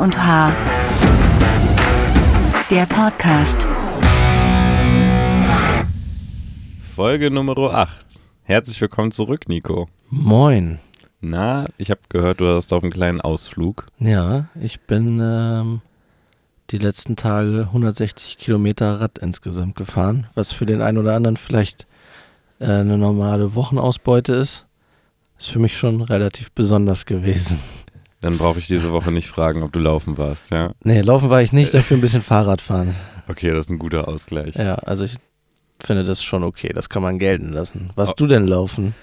Und H. Der Podcast. Folge Nummer 8. Herzlich willkommen zurück, Nico. Moin. Na, ich habe gehört, du hast auf einen kleinen Ausflug. Ja, ich bin ähm, die letzten Tage 160 Kilometer Rad insgesamt gefahren, was für den einen oder anderen vielleicht äh, eine normale Wochenausbeute ist. Ist für mich schon relativ besonders gewesen. Dann brauche ich diese Woche nicht fragen, ob du laufen warst, ja? Nee, laufen war ich nicht, dafür ein bisschen Fahrrad fahren. Okay, das ist ein guter Ausgleich. Ja, also ich finde das schon okay, das kann man gelten lassen. Was du denn laufen?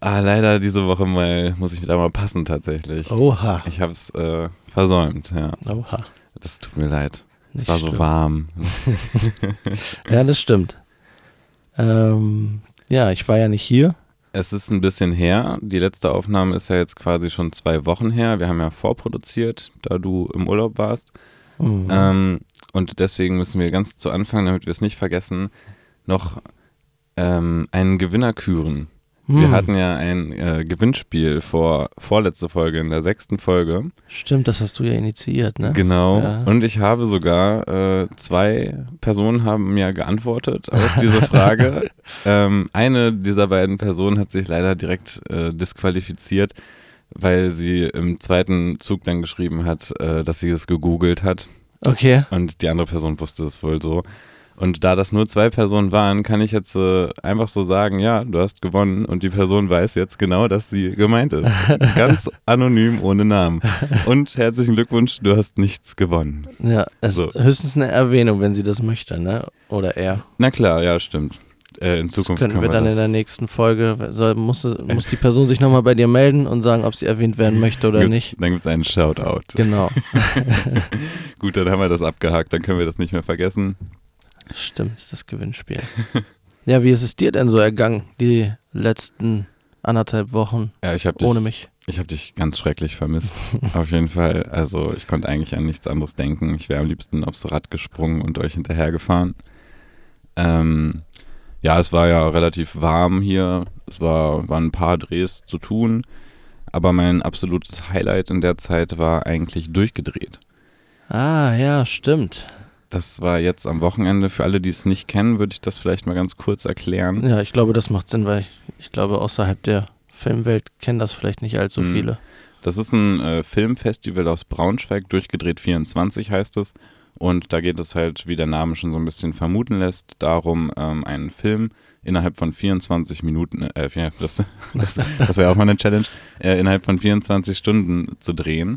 Ah, leider diese Woche mal, muss ich da mal passen tatsächlich. Oha. Ich habe es äh, versäumt, ja. Oha. Das tut mir leid. Es Nicht war so schlimm. warm. Ja, das stimmt. Ähm, ja, ich war ja nicht hier. Es ist ein bisschen her. Die letzte Aufnahme ist ja jetzt quasi schon zwei Wochen her. Wir haben ja vorproduziert, da du im Urlaub warst. Mhm. Ähm, und deswegen müssen wir ganz zu Anfang, damit wir es nicht vergessen, noch ähm, einen Gewinner küren. Wir Hm. hatten ja ein äh, Gewinnspiel vor vorletzte Folge, in der sechsten Folge. Stimmt, das hast du ja initiiert, ne? Genau. Ja. Und ich habe sogar, äh, zwei Personen haben mir geantwortet auf diese Frage. ähm, eine dieser beiden Personen hat sich leider direkt äh, disqualifiziert, weil sie im zweiten Zug dann geschrieben hat, äh, dass sie es gegoogelt hat. Okay. Und die andere Person wusste es wohl so. Und da das nur zwei Personen waren, kann ich jetzt äh, einfach so sagen, ja, du hast gewonnen und die Person weiß jetzt genau, dass sie gemeint ist. Ganz anonym, ohne Namen. Und herzlichen Glückwunsch, du hast nichts gewonnen. Ja, es So. ist höchstens eine Erwähnung, wenn sie das möchte, ne? Oder er. Na klar, ja, stimmt. Äh, in Das Zukunft können wir dann das in der nächsten Folge, soll, muss, muss die Person sich nochmal bei dir melden und sagen, ob sie erwähnt werden möchte oder gibt's- nicht. Dann gibt es einen Shoutout. Genau, Gut, dann haben wir das abgehakt, dann können wir das nicht mehr vergessen. Stimmt, das Gewinnspiel. Ja, wie ist es dir denn so ergangen, die letzten anderthalb Wochen Ja, ich habe dich, ohne mich? ich hab dich ganz schrecklich vermisst. Auf jeden Fall. Also ich konnte eigentlich an nichts anderes denken. Ich wäre am liebsten aufs Rad gesprungen und euch hinterhergefahren. Ähm, ja, es war ja relativ warm hier. Es war, waren ein paar Drehs zu tun. Aber mein absolutes Highlight in der Zeit war eigentlich durchgedreht. Ah, ja, stimmt. Das war jetzt am Wochenende. Für alle, die es nicht kennen, würde ich das vielleicht mal ganz kurz erklären. Ja, ich glaube, das macht Sinn, weil ich, ich glaube, außerhalb der Filmwelt kennen das vielleicht nicht allzu Mhm. viele. Das ist ein äh, Filmfestival aus Braunschweig, durchgedreht 24 heißt es. Und da geht es halt, wie der Name schon so ein bisschen vermuten lässt, darum, ähm, einen Film innerhalb von 24 Minuten, äh, das, das, das wäre auch mal eine Challenge, äh, innerhalb von 24 Stunden zu drehen.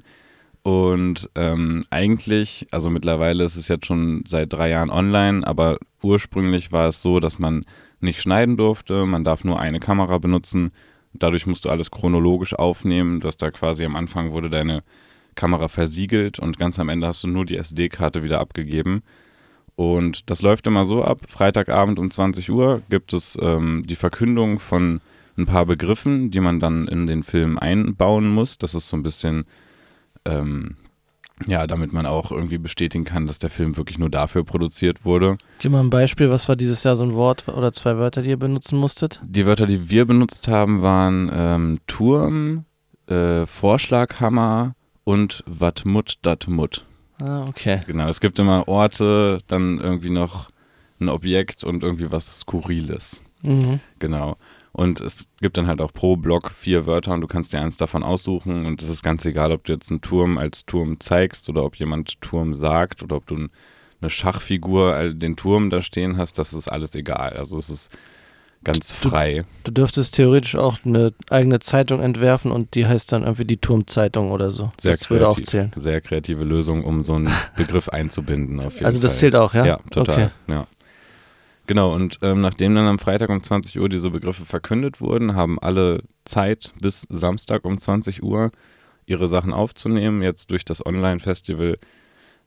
Und ähm, eigentlich, also mittlerweile ist es jetzt schon seit drei Jahren online, aber ursprünglich war es so, dass man nicht schneiden durfte, man darf nur eine Kamera benutzen. Dadurch musst du alles chronologisch aufnehmen. Du hast da quasi am Anfang wurde deine Kamera versiegelt und ganz am Ende hast du nur die SD-Karte wieder abgegeben. Und das läuft immer so ab. Freitagabend um 20 Uhr gibt es ähm, die Verkündung von ein paar Begriffen, die man dann in den Film einbauen muss. Das ist so ein bisschen, ähm, ja, damit man auch irgendwie bestätigen kann, dass der Film wirklich nur dafür produziert wurde. Gib mal ein Beispiel, was war dieses Jahr so ein Wort oder zwei Wörter, die ihr benutzen musstet? Die Wörter, die wir benutzt haben, waren ähm, Turm, äh, Vorschlaghammer und wat mut dat mut. Ah, okay. Genau, es gibt immer Orte, dann irgendwie noch ein Objekt und irgendwie was Skurriles. Mhm. Genau. Und es gibt dann halt auch pro Block vier Wörter und du kannst dir eins davon aussuchen und es ist ganz egal, ob du jetzt einen Turm als Turm zeigst oder ob jemand Turm sagt oder ob du ein- eine Schachfigur den Turm da stehen hast, das ist alles egal. Also es ist ganz Du- frei. Du dürftest theoretisch auch eine eigene Zeitung entwerfen und die heißt dann irgendwie die Turmzeitung oder so. Sehr das würde auch kreativ. zählen. Sehr kreative Lösung, um so einen Begriff einzubinden. Auf jeden Also das Fall. zählt auch, ja? Ja, total. Okay. Ja. Genau, und ähm, nachdem dann am Freitag um 20 Uhr diese Begriffe verkündet wurden, haben alle Zeit bis Samstag um 20 Uhr ihre Sachen aufzunehmen. Jetzt durch das Online-Festival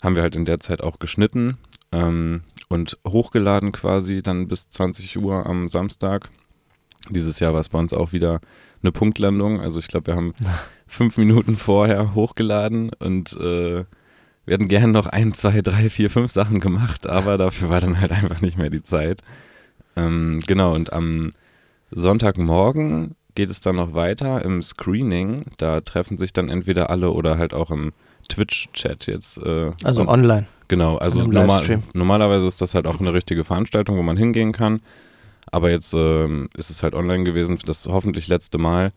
haben wir halt in der Zeit auch geschnitten ähm, und hochgeladen quasi dann bis 20 Uhr am Samstag. Dieses Jahr war es bei uns auch wieder eine Punktlandung. Also ich glaube, wir haben fünf Minuten vorher hochgeladen und äh, wir hätten gern noch ein, zwei, drei, vier, fünf Sachen gemacht, aber dafür war dann halt einfach nicht mehr die Zeit. Ähm, genau, und am Sonntagmorgen geht es dann noch weiter im Screening. Da treffen sich dann entweder alle oder halt auch im Twitch-Chat jetzt. Äh, Also und- online. Genau, also normal, normalerweise ist das halt auch eine richtige Veranstaltung, wo man hingehen kann. Aber jetzt ähm, ist es halt online gewesen, das hoffentlich letzte Mal.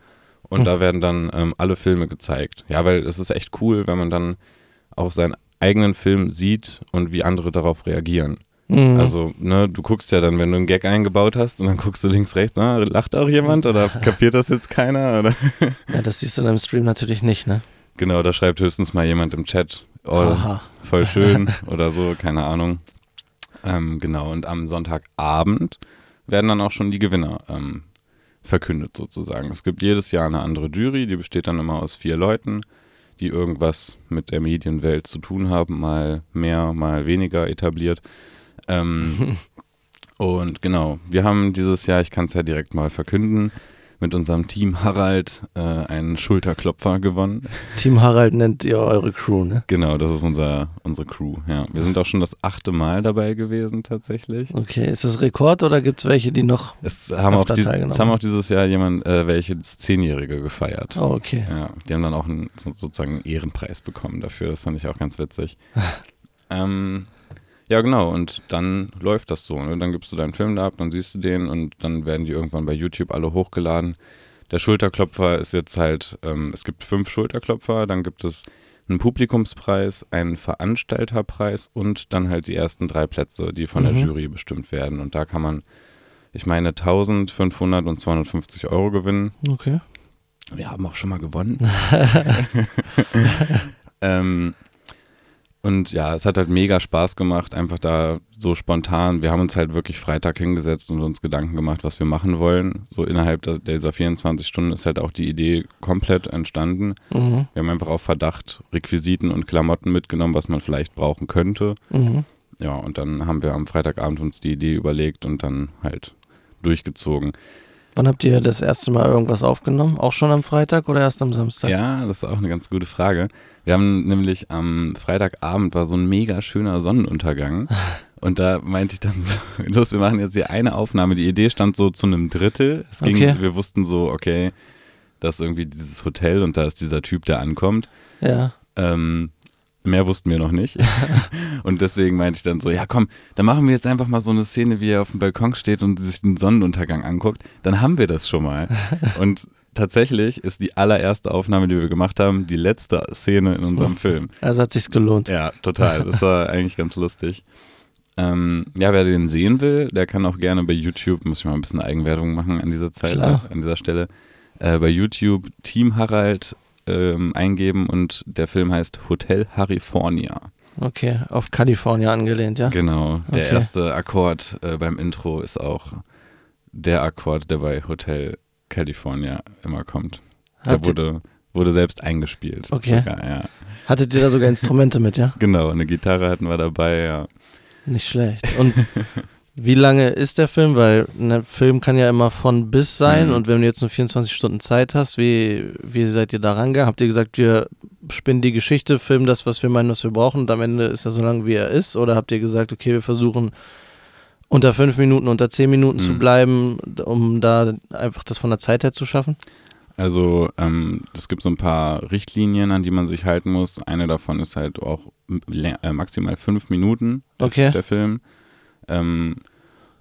Und Hm. da werden dann ähm, alle Filme gezeigt. Ja, weil es ist echt cool, wenn man dann auch seinen eigenen Film sieht und wie andere darauf reagieren. Mhm. Also, ne, du guckst ja dann, wenn du einen Gag eingebaut hast und dann guckst du links, rechts, na, lacht auch jemand oder kapiert das jetzt keiner? Oder? ja, das siehst du in einem Stream natürlich nicht, ne? Genau, da schreibt höchstens mal jemand im Chat, oh, voll schön oder so, keine Ahnung. Ähm, genau, und am Sonntagabend werden dann auch schon die Gewinner ähm, verkündet sozusagen. Es gibt jedes Jahr eine andere Jury, die besteht dann immer aus vier Leuten, die irgendwas mit der Medienwelt zu tun haben, mal mehr, mal weniger etabliert. Ähm, und genau, wir haben dieses Jahr, ich kann es ja direkt mal verkünden, mit unserem Team Harald äh, einen Schulterklopfer gewonnen. Team Harald nennt ihr eure Crew, ne? Genau, das ist unser, unsere Crew. Ja. Wir sind auch schon das achte Mal dabei gewesen tatsächlich. Okay, ist das Rekord oder gibt es welche, die noch. Es haben, auch dies, es haben auch dieses Jahr jemand, äh, welche das Zehnjährige gefeiert. Oh, okay. Ja, die haben dann auch einen, so, sozusagen einen Ehrenpreis bekommen dafür. Das fand ich auch ganz witzig. ähm, ja, genau. Und dann läuft das so. Ne? Dann gibst du deinen Film da ab, dann siehst du den und dann werden die irgendwann bei YouTube alle hochgeladen. Der Schulterklopfer ist jetzt halt, ähm, es gibt fünf Schulterklopfer, dann gibt es einen Publikumspreis, einen Veranstalterpreis und dann halt die ersten drei Plätze, die von Mhm. der Jury bestimmt werden. Und da kann man, ich meine, 1500 und 250 Euro gewinnen. Okay. Wir haben auch schon mal gewonnen. ähm, und ja, es hat halt mega Spaß gemacht, einfach da so spontan. Wir haben uns halt wirklich Freitag hingesetzt und uns Gedanken gemacht, was wir machen wollen. So innerhalb dieser 24 Stunden ist halt auch die Idee komplett entstanden. Mhm. Wir haben einfach auf Verdacht Requisiten und Klamotten mitgenommen, was man vielleicht brauchen könnte. Mhm. Ja, und dann haben wir am Freitagabend uns die Idee überlegt und dann halt durchgezogen. Wann habt ihr das erste Mal irgendwas aufgenommen? Auch schon am Freitag oder erst am Samstag? Ja, das ist auch eine ganz gute Frage. Wir haben nämlich am Freitagabend war so ein mega schöner Sonnenuntergang. Und da meinte ich dann so, los, wir machen jetzt hier eine Aufnahme. Die Idee stand so zu einem Drittel. Es ging, Okay. wir wussten so, okay, das ist irgendwie dieses Hotel und da ist dieser Typ, der ankommt. Ja. Ähm, mehr wussten wir noch nicht. und deswegen meinte ich dann so, ja komm, dann machen wir jetzt einfach mal so eine Szene, wie er auf dem Balkon steht und sich den Sonnenuntergang anguckt. Dann haben wir das schon mal. und tatsächlich ist die allererste Aufnahme, die wir gemacht haben, die letzte Szene in unserem Film. Also hat sich's gelohnt. Ja, total. Das war eigentlich ganz lustig. Ähm, ja, wer den sehen will, der kann auch gerne bei YouTube, muss ich mal ein bisschen Eigenwerbung machen an dieser Zeit, Klar. an dieser Stelle, äh, bei YouTube Team Harald ähm, eingeben und der Film heißt Hotel California. Okay, auf Kalifornien angelehnt, ja? Genau, der Okay. erste Akkord äh, beim Intro ist auch der Akkord, der bei Hotel California immer kommt. Der Habt ihr, wurde, wurde selbst eingespielt. Okay. Sogar, ja. hattet ihr da sogar Instrumente mit, ja? Genau, eine Gitarre hatten wir dabei, ja. Nicht schlecht. Und wie lange ist der Film? Weil ein Film kann ja immer von bis sein Mhm. und wenn du jetzt nur 24 Stunden Zeit hast, wie, wie seid ihr da rangegangen? Habt ihr gesagt, wir spinnen die Geschichte, filmen das, was wir meinen, was wir brauchen und am Ende ist er so lang, wie er ist? Oder habt ihr gesagt, okay, wir versuchen unter fünf Minuten, unter zehn Minuten zu Mhm. bleiben, um da einfach das von der Zeit her zu schaffen? Also ähm, es gibt so ein paar Richtlinien, an die man sich halten muss. Eine davon ist halt auch äh, maximal fünf Minuten Okay. der Film. Ähm,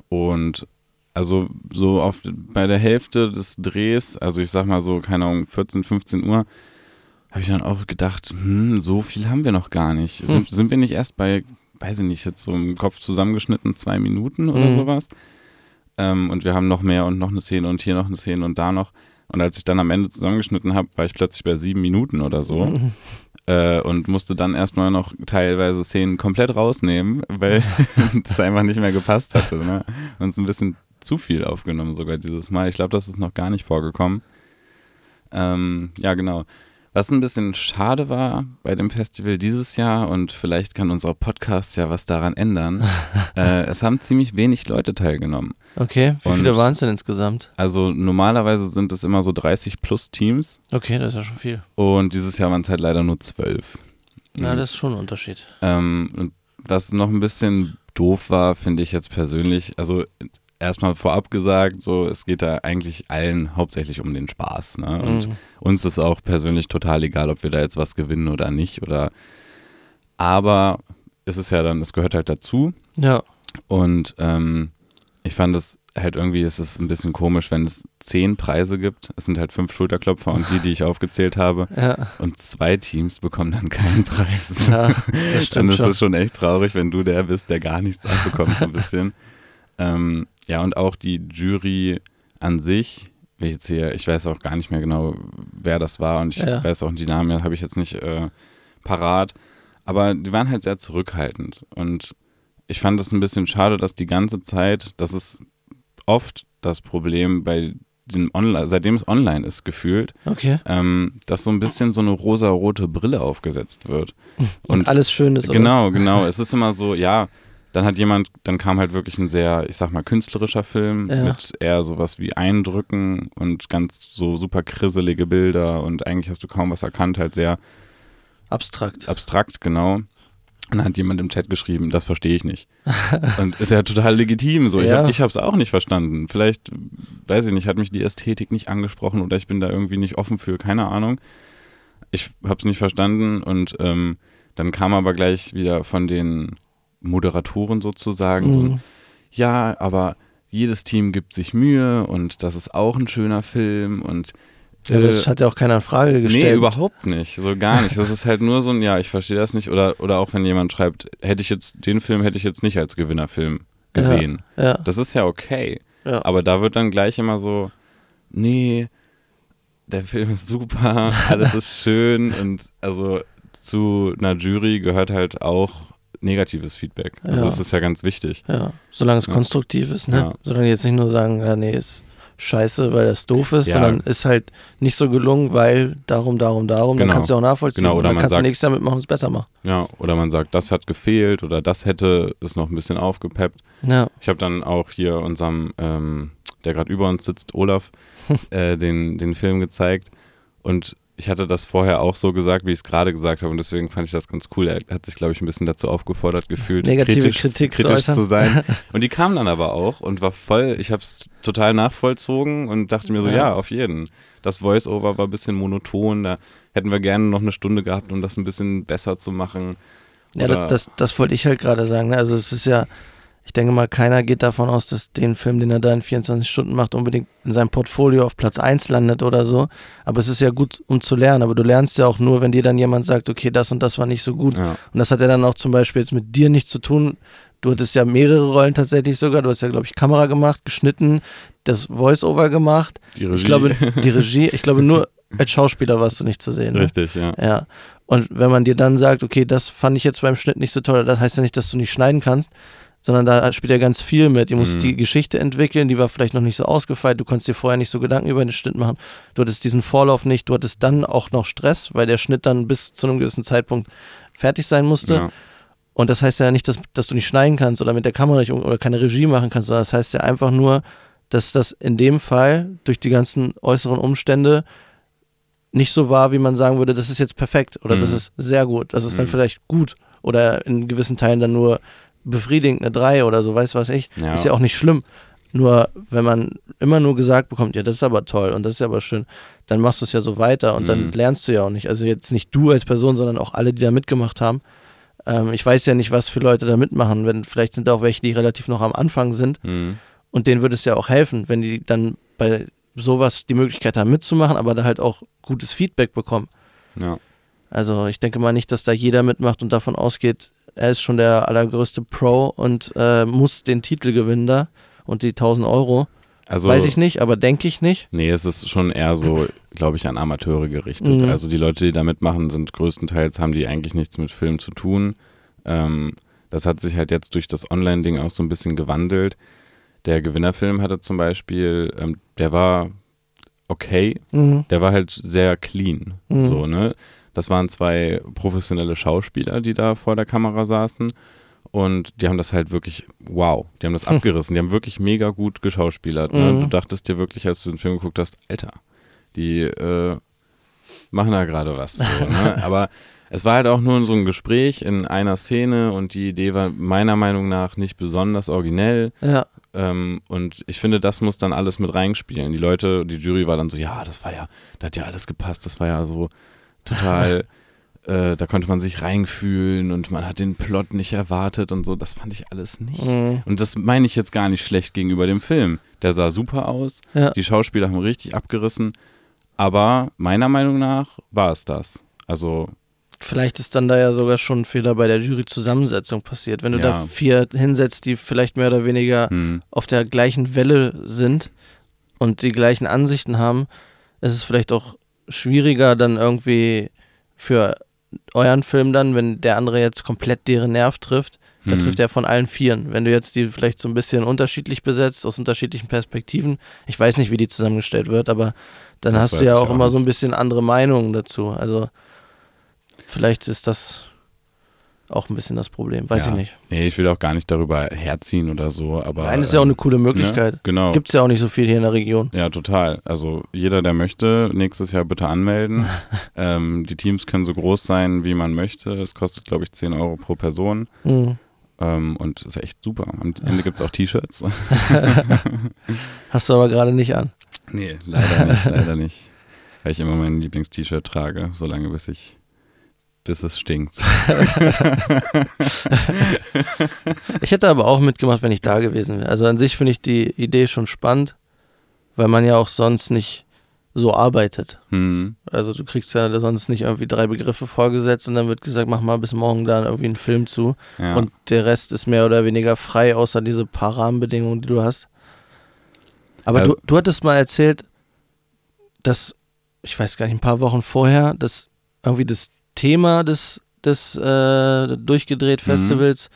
und also so auf, bei der Hälfte des Drehs, also ich sag mal so, keine Ahnung, 14, 15 Uhr, habe ich dann auch gedacht, hm, so viel haben wir noch gar nicht. Hm. Sind, sind wir nicht erst bei, weiß ich nicht, jetzt so im Kopf zusammengeschnitten, zwei Minuten oder Mhm. sowas? Ähm, und wir haben noch mehr und noch eine Szene und hier noch eine Szene und da noch. Und als ich dann am Ende zusammengeschnitten habe, war ich plötzlich bei sieben Minuten oder so Mhm. äh, und musste dann erstmal noch teilweise Szenen komplett rausnehmen, weil das einfach nicht mehr gepasst hatte. Ne? Und es ein bisschen zu viel aufgenommen sogar dieses Mal. Ich glaube, das ist noch gar nicht vorgekommen. Ähm, ja, genau. Was ein bisschen schade war bei dem Festival dieses Jahr und vielleicht kann unser Podcast ja was daran ändern. äh, es haben ziemlich wenig Leute teilgenommen. Okay, wie Und- viele waren es denn insgesamt? Also normalerweise sind es immer so 30 plus Teams Okay, das ist ja schon viel. und dieses Jahr waren es halt leider nur 12. Na, Mhm. das ist schon ein Unterschied. Ähm, und was noch ein bisschen doof war, finde ich jetzt persönlich, also erstmal vorab gesagt, so es geht da eigentlich allen hauptsächlich um den Spaß. Ne? Und Mhm. uns ist auch persönlich total egal, ob wir da jetzt was gewinnen oder nicht. Oder aber es ist ja dann, es gehört halt dazu. Ja. Und ähm, ich fand es halt irgendwie, es ist ein bisschen komisch, wenn es zehn Preise gibt. Es sind halt fünf Schulterklopfer und die, die ich aufgezählt habe. Ja. Und zwei Teams bekommen dann keinen Preis. Ja, das dann stimmt ist schon. es schon echt traurig, wenn du der bist, der gar nichts abbekommt, so ein bisschen. ähm, ja, und auch die Jury an sich, wie jetzt hier, ich weiß auch gar nicht mehr genau, wer das war und ich Ja. weiß auch die Namen, habe ich jetzt nicht äh, parat. Aber die waren halt sehr zurückhaltend. Und ich fand es ein bisschen schade, dass die ganze Zeit, das ist oft das Problem bei den Online, seitdem es online ist, gefühlt, Okay. ähm, dass so ein bisschen so eine rosa-rote Brille aufgesetzt wird. Und, alles schön ist. oder? Genau, genau. Es ist immer so, ja, dann hat jemand, dann kam halt wirklich ein sehr, ich sag mal, künstlerischer Film Ja. mit eher sowas wie Eindrücken und ganz so super krisselige Bilder und eigentlich hast du kaum was erkannt, halt sehr Abstrakt. abstrakt, genau. Und dann hat jemand im Chat geschrieben, das verstehe ich nicht. Und ist ja total legitim so. Ich Ja. habe es auch nicht verstanden. Vielleicht, weiß ich nicht, hat mich die Ästhetik nicht angesprochen oder ich bin da irgendwie nicht offen für, keine Ahnung. Ich habe es nicht verstanden und ähm, dann kam aber gleich wieder von den Moderatoren sozusagen so ein, Mhm. ja, aber jedes Team gibt sich Mühe und das ist auch ein schöner Film und Ja, das äh, hat ja auch keiner in Frage gestellt. Nee, überhaupt nicht. So gar nicht. Das ist halt nur so ein, ja, ich verstehe das nicht. Oder, oder auch wenn jemand schreibt, hätte ich jetzt, den Film hätte ich jetzt nicht als Gewinnerfilm gesehen. Ja. Das ist ja okay. Ja. Aber da wird dann gleich immer so, nee, der Film ist super, alles ist schön und also zu einer Jury gehört halt auch negatives Feedback. Also Ja. das ist ja ganz wichtig. Ja, solange es Ja. konstruktiv ist, ne? Ja. Solange die jetzt nicht nur sagen, ja, nee, ist scheiße, weil das doof ist, Ja. sondern ist halt nicht so gelungen, weil darum, darum, darum, dann Genau. kannst du auch nachvollziehen. Genau, oder dann man kannst sagt- du nächstes Jahr mitmachen und es besser machen. Ja, oder man sagt, das hat gefehlt oder das hätte es noch ein bisschen aufgepeppt. Ja, Ich habe dann auch hier unserem, ähm, der gerade über uns sitzt, Olaf, äh, den, den Film gezeigt. Und ich hatte das vorher auch so gesagt, wie ich es gerade gesagt habe. Und deswegen fand ich das ganz cool. Er hat sich, glaube ich, ein bisschen dazu aufgefordert gefühlt, Negative kritisch, Kritik zu kritisch zu, äußern. sein. Und die kam dann aber auch und war voll, ich habe es total nachvollzogen und dachte mir so, Ja. ja, auf jeden. Das Voice-Over war ein bisschen monoton. Da hätten wir gerne noch eine Stunde gehabt, um das ein bisschen besser zu machen. ja Oder- das, das, das wollte ich halt gerade sagen. Ne? Also es ist ja, ich denke mal, keiner geht davon aus, dass den Film, den er da in 24 Stunden macht, unbedingt in seinem Portfolio auf Platz 1 landet oder so. Aber es ist ja gut, um zu lernen. Aber du lernst ja auch nur, wenn dir dann jemand sagt, okay, das und das war nicht so gut. Ja, Und das hat ja dann auch zum Beispiel jetzt mit dir nichts zu tun. Du hattest ja mehrere Rollen tatsächlich sogar. Du hast ja, glaube ich, Kamera gemacht, geschnitten, das Voice-Over gemacht. die Regie. Ich glaube, die Regie, ich glaube, nur als Schauspieler warst du nicht zu sehen. Ne? Richtig, ja. Ja. Und wenn man dir dann sagt, okay, das fand ich jetzt beim Schnitt nicht so toll, das heißt ja nicht, dass du nicht schneiden kannst, sondern da spielt ja ganz viel mit. Ihr musst Mhm. die Geschichte entwickeln, die war vielleicht noch nicht so ausgefeilt, du konntest dir vorher nicht so Gedanken über den Schnitt machen. Du hattest diesen Vorlauf nicht, du hattest dann auch noch Stress, weil der Schnitt dann bis zu einem gewissen Zeitpunkt fertig sein musste. ja. Und das heißt ja nicht, dass, dass du nicht schneiden kannst oder mit der Kamera nicht oder keine Regie machen kannst, sondern das heißt ja einfach nur, dass das in dem Fall durch die ganzen äußeren Umstände nicht so war, wie man sagen würde, das ist jetzt perfekt oder das Mhm. ist sehr gut, das ist dann Mhm. vielleicht gut oder in gewissen Teilen dann nur befriedigend, eine 3 oder so, weiß was ich. Ja. Ist ja auch nicht schlimm. Nur wenn man immer nur gesagt bekommt, ja, das ist aber toll und das ist aber schön, dann machst du es ja so weiter und dann Mhm. lernst du ja auch nicht. Also jetzt nicht du als Person, sondern auch alle, die da mitgemacht haben. Ähm, ich weiß ja nicht, was für Leute da mitmachen. Wenn, vielleicht sind da auch welche, die relativ noch am Anfang sind Mhm. und denen würde es ja auch helfen, wenn die dann bei sowas die Möglichkeit haben mitzumachen, aber da halt auch gutes Feedback bekommen. Ja. Also ich denke mal nicht, dass da jeder mitmacht und davon ausgeht, er ist schon der allergrößte Pro und äh, muss den Titel gewinnen da und die 1000 Euro. Also, Weiß ich nicht, aber denke ich nicht. nee, es ist schon eher so, glaube ich, an Amateure gerichtet. Mhm. Also die Leute, die da mitmachen, sind größtenteils, haben die eigentlich nichts mit Film zu tun. Ähm, das hat sich halt jetzt durch das Online-Ding auch so ein bisschen gewandelt. Der Gewinnerfilm hatte zum Beispiel, ähm, der war okay, Mhm. der war halt sehr clean. Mhm. So, ne? Das waren zwei professionelle Schauspieler, die da vor der Kamera saßen. Und die haben das halt wirklich, wow, die haben das abgerissen. Die haben wirklich mega gut geschauspielert. Ne? Mhm. Du dachtest dir wirklich, als du den Film geguckt hast, Alter, die äh, machen da gerade was. So, ne? Aber es war halt auch nur so ein Gespräch in einer Szene und die Idee war meiner Meinung nach nicht besonders originell. Ja, Ähm, und ich finde, das muss dann alles mit reinspielen. Die Leute, die Jury war dann so, ja, das war ja, da hat ja alles gepasst, das war ja so total, äh, da konnte man sich reinfühlen und man hat den Plot nicht erwartet und so. Das fand ich alles nicht. Mhm. Und das meine ich jetzt gar nicht schlecht gegenüber dem Film. Der sah super aus, Ja. die Schauspieler haben richtig abgerissen, aber meiner Meinung nach war es das. Also, Vielleicht ist dann da ja sogar schon ein Fehler bei der Juryzusammensetzung passiert. Wenn du da Ja. vier hinsetzt, die vielleicht mehr oder weniger hm, auf der gleichen Welle sind und die gleichen Ansichten haben, ist es vielleicht auch schwieriger dann irgendwie für euren Film dann, wenn der andere jetzt komplett deren Nerv trifft, dann hm. trifft er von allen Vieren. Wenn du jetzt die vielleicht so ein bisschen unterschiedlich besetzt, aus unterschiedlichen Perspektiven, ich weiß nicht, wie die zusammengestellt wird, aber dann Das hast du ja auch auch immer so ein bisschen andere Meinungen dazu. Also vielleicht ist das auch ein bisschen das Problem, weiß Ja. ich nicht. Nee, ich will auch gar nicht darüber herziehen oder so, aber. Nein, das ist ja auch eine coole Möglichkeit. Ne? Genau. Gibt es ja auch nicht so viel hier in der Region. Ja, total. Also jeder, der möchte, nächstes Jahr bitte anmelden. ähm, die Teams können so groß sein, wie man möchte. Es kostet, glaube ich, 10 Euro pro Person. Mhm. Ähm, und ist echt super. Am Ende gibt es auch T-Shirts. Hast du aber gerade nicht an. nee, leider nicht, leider nicht. Weil ich immer mein Lieblings-T-Shirt trage, solange bis ich bis es stinkt. Ich hätte aber auch mitgemacht, wenn ich da gewesen wäre. Also an sich finde ich die Idee schon spannend, weil man ja auch sonst nicht so arbeitet. Hm. Also du kriegst ja sonst nicht irgendwie drei Begriffe vorgesetzt und dann wird gesagt, mach mal bis morgen da irgendwie einen Film zu. Ja. Und der Rest ist mehr oder weniger frei, außer diese paar Rahmenbedingungen, die du hast. Aber Also- du, du hattest mal erzählt, dass, ich weiß gar nicht, ein paar Wochen vorher, dass irgendwie das Thema des, des äh, durchgedreht Mhm. Festivals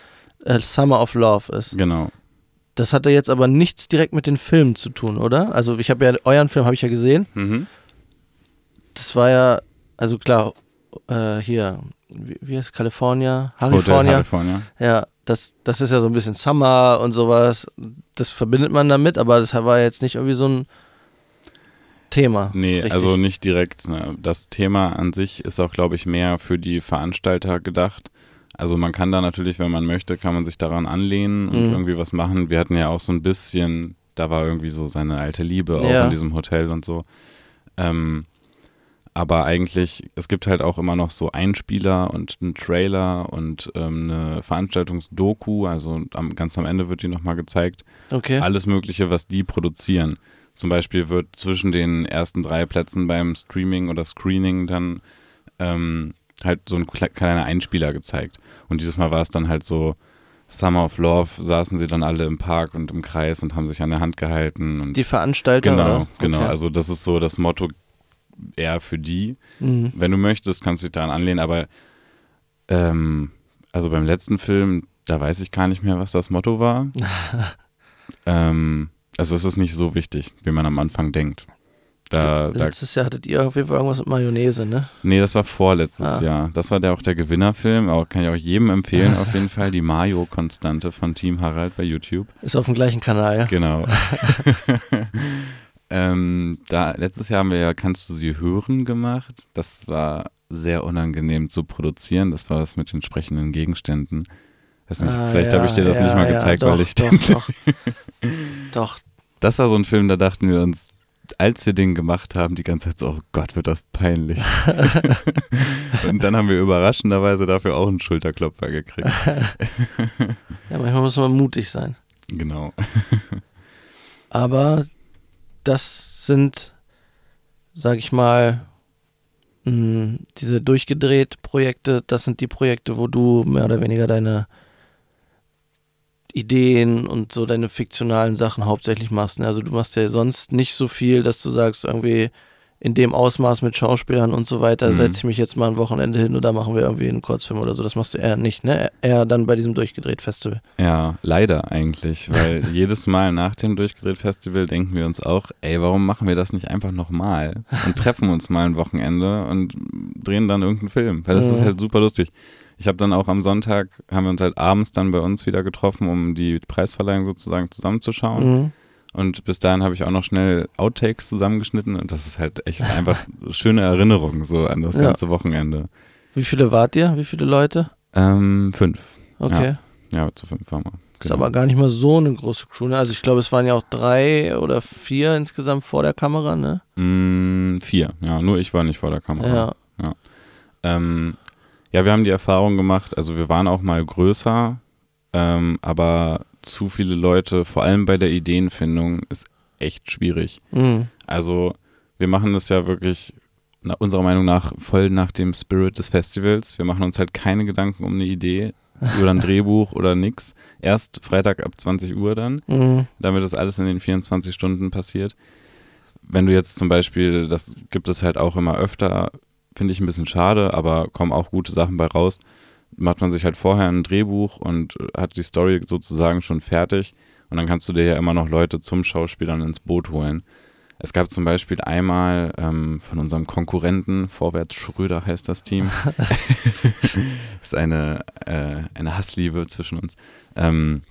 äh, Summer of Love ist. genau. Das hatte jetzt aber nichts direkt mit den Filmen zu tun, oder? Also ich habe ja euren Film habe ich ja gesehen. Mhm. Das war ja, also klar, äh, hier, wie, wie heißt California? Hotel California. California. Ja, das, das ist ja so ein bisschen Summer und sowas. Das verbindet man damit, aber das war jetzt nicht irgendwie so ein Thema. Nee, richtig. also nicht direkt. Ne. Das Thema an sich ist auch, glaube ich, mehr für die Veranstalter gedacht. Also man kann da natürlich, wenn man möchte, kann man sich daran anlehnen und Mhm. irgendwie was machen. Wir hatten ja auch so ein bisschen, da war irgendwie so seine alte Liebe auch Ja. in diesem Hotel und so. Ähm, aber eigentlich, es gibt halt auch immer noch so Einspieler und einen Trailer und ähm, eine Veranstaltungsdoku, also am, ganz am Ende wird die nochmal gezeigt Okay. alles Mögliche, was die produzieren. Zum Beispiel wird zwischen den ersten drei Plätzen beim Streaming oder Screening dann ähm, halt so ein kle- kleiner Einspieler gezeigt. Und dieses Mal war es dann halt so, Summer of Love saßen sie dann alle im Park und im Kreis und haben sich an der Hand gehalten. Und Die Veranstalter, genau, oder? genau. Okay. Also das ist so das Motto eher für die. Mhm. Wenn du möchtest, kannst du dich daran anlehnen, aber ähm, also beim letzten Film, da weiß ich gar nicht mehr, was das Motto war. ähm, also es ist nicht so wichtig, wie man am Anfang denkt. Da, da, Letztes Jahr hattet ihr auf jeden Fall irgendwas mit Mayonnaise, ne? nee, das war vorletztes Ah. Jahr. Das war der, auch der Gewinnerfilm. Auch, kann ich auch jedem empfehlen, auf jeden Fall. Die Mayo-Konstante von Team Harald bei YouTube. Ist auf dem gleichen Kanal, ja? Genau. ähm, da, letztes Jahr haben wir ja Kannst du sie hören gemacht. Das war sehr unangenehm zu produzieren. Das war das mit den sprechenden Gegenständen. Weiß nicht, Ah, vielleicht ja, habe ich dir das ja, nicht mal ja, gezeigt, doch, weil ich doch, den. doch, doch. Das war so ein Film, da dachten wir uns, als wir den gemacht haben, die ganze Zeit so, oh Gott, wird das peinlich. Und dann haben wir überraschenderweise dafür auch einen Schulterklopfer gekriegt. Ja, manchmal muss man mutig sein. Genau. Aber das sind, sag ich mal, mh, diese durchgedreht Projekte, das sind die Projekte, wo du mehr oder weniger deine Ideen und so deine fiktionalen Sachen hauptsächlich machst. ne? Also du machst ja sonst nicht so viel, dass du sagst, irgendwie in dem Ausmaß mit Schauspielern und so weiter, Mhm. setze ich mich jetzt mal ein Wochenende hin oder machen wir irgendwie einen Kurzfilm oder so. Das machst du eher nicht, ne? Eher dann bei diesem durchgedreht Festival. Ja, leider eigentlich, weil jedes Mal nach dem Durchgedreht-Festival denken wir uns auch, ey, warum machen wir das nicht einfach nochmal und treffen uns mal ein Wochenende und drehen dann irgendeinen Film, weil das ist Mhm. halt super lustig. Ich habe dann auch am Sonntag, haben wir uns halt abends dann bei uns wieder getroffen, um die Preisverleihung sozusagen zusammenzuschauen. Mhm. Und bis dahin habe ich auch noch schnell Outtakes zusammengeschnitten und das ist halt echt einfach schöne Erinnerung so an das Ja. ganze Wochenende. Wie viele wart ihr? Wie viele Leute? Ähm, fünf. Okay. Ja, zu fünf waren wir. Ist Genau. aber gar nicht mal so eine große Crew. Ne? Also ich glaube, es waren ja auch drei oder vier insgesamt vor der Kamera, ne? Mm, vier, ja, nur ich war nicht vor der Kamera. Ja. Ähm, ja, wir haben die Erfahrung gemacht, also wir waren auch mal größer, ähm, aber zu viele Leute, vor allem bei der Ideenfindung, ist echt schwierig. Mhm. Also wir machen das ja wirklich nach unserer Meinung nach voll nach dem Spirit des Festivals. Wir machen uns halt keine Gedanken um eine Idee oder ein Drehbuch oder nix. Erst Freitag ab 20 Uhr dann, Mhm. damit das alles in den 24 Stunden passiert. Wenn du jetzt zum Beispiel, das gibt es halt auch immer öfter, finde ich ein bisschen schade, aber kommen auch gute Sachen bei raus. Macht man sich halt vorher ein Drehbuch und hat die Story sozusagen schon fertig und dann kannst du dir ja immer noch Leute zum Schauspielern ins Boot holen. Es gab zum Beispiel einmal ähm, von unserem Konkurrenten, Vorwärts Schröder heißt das Team, ist eine, äh, eine Hassliebe zwischen uns, ähm,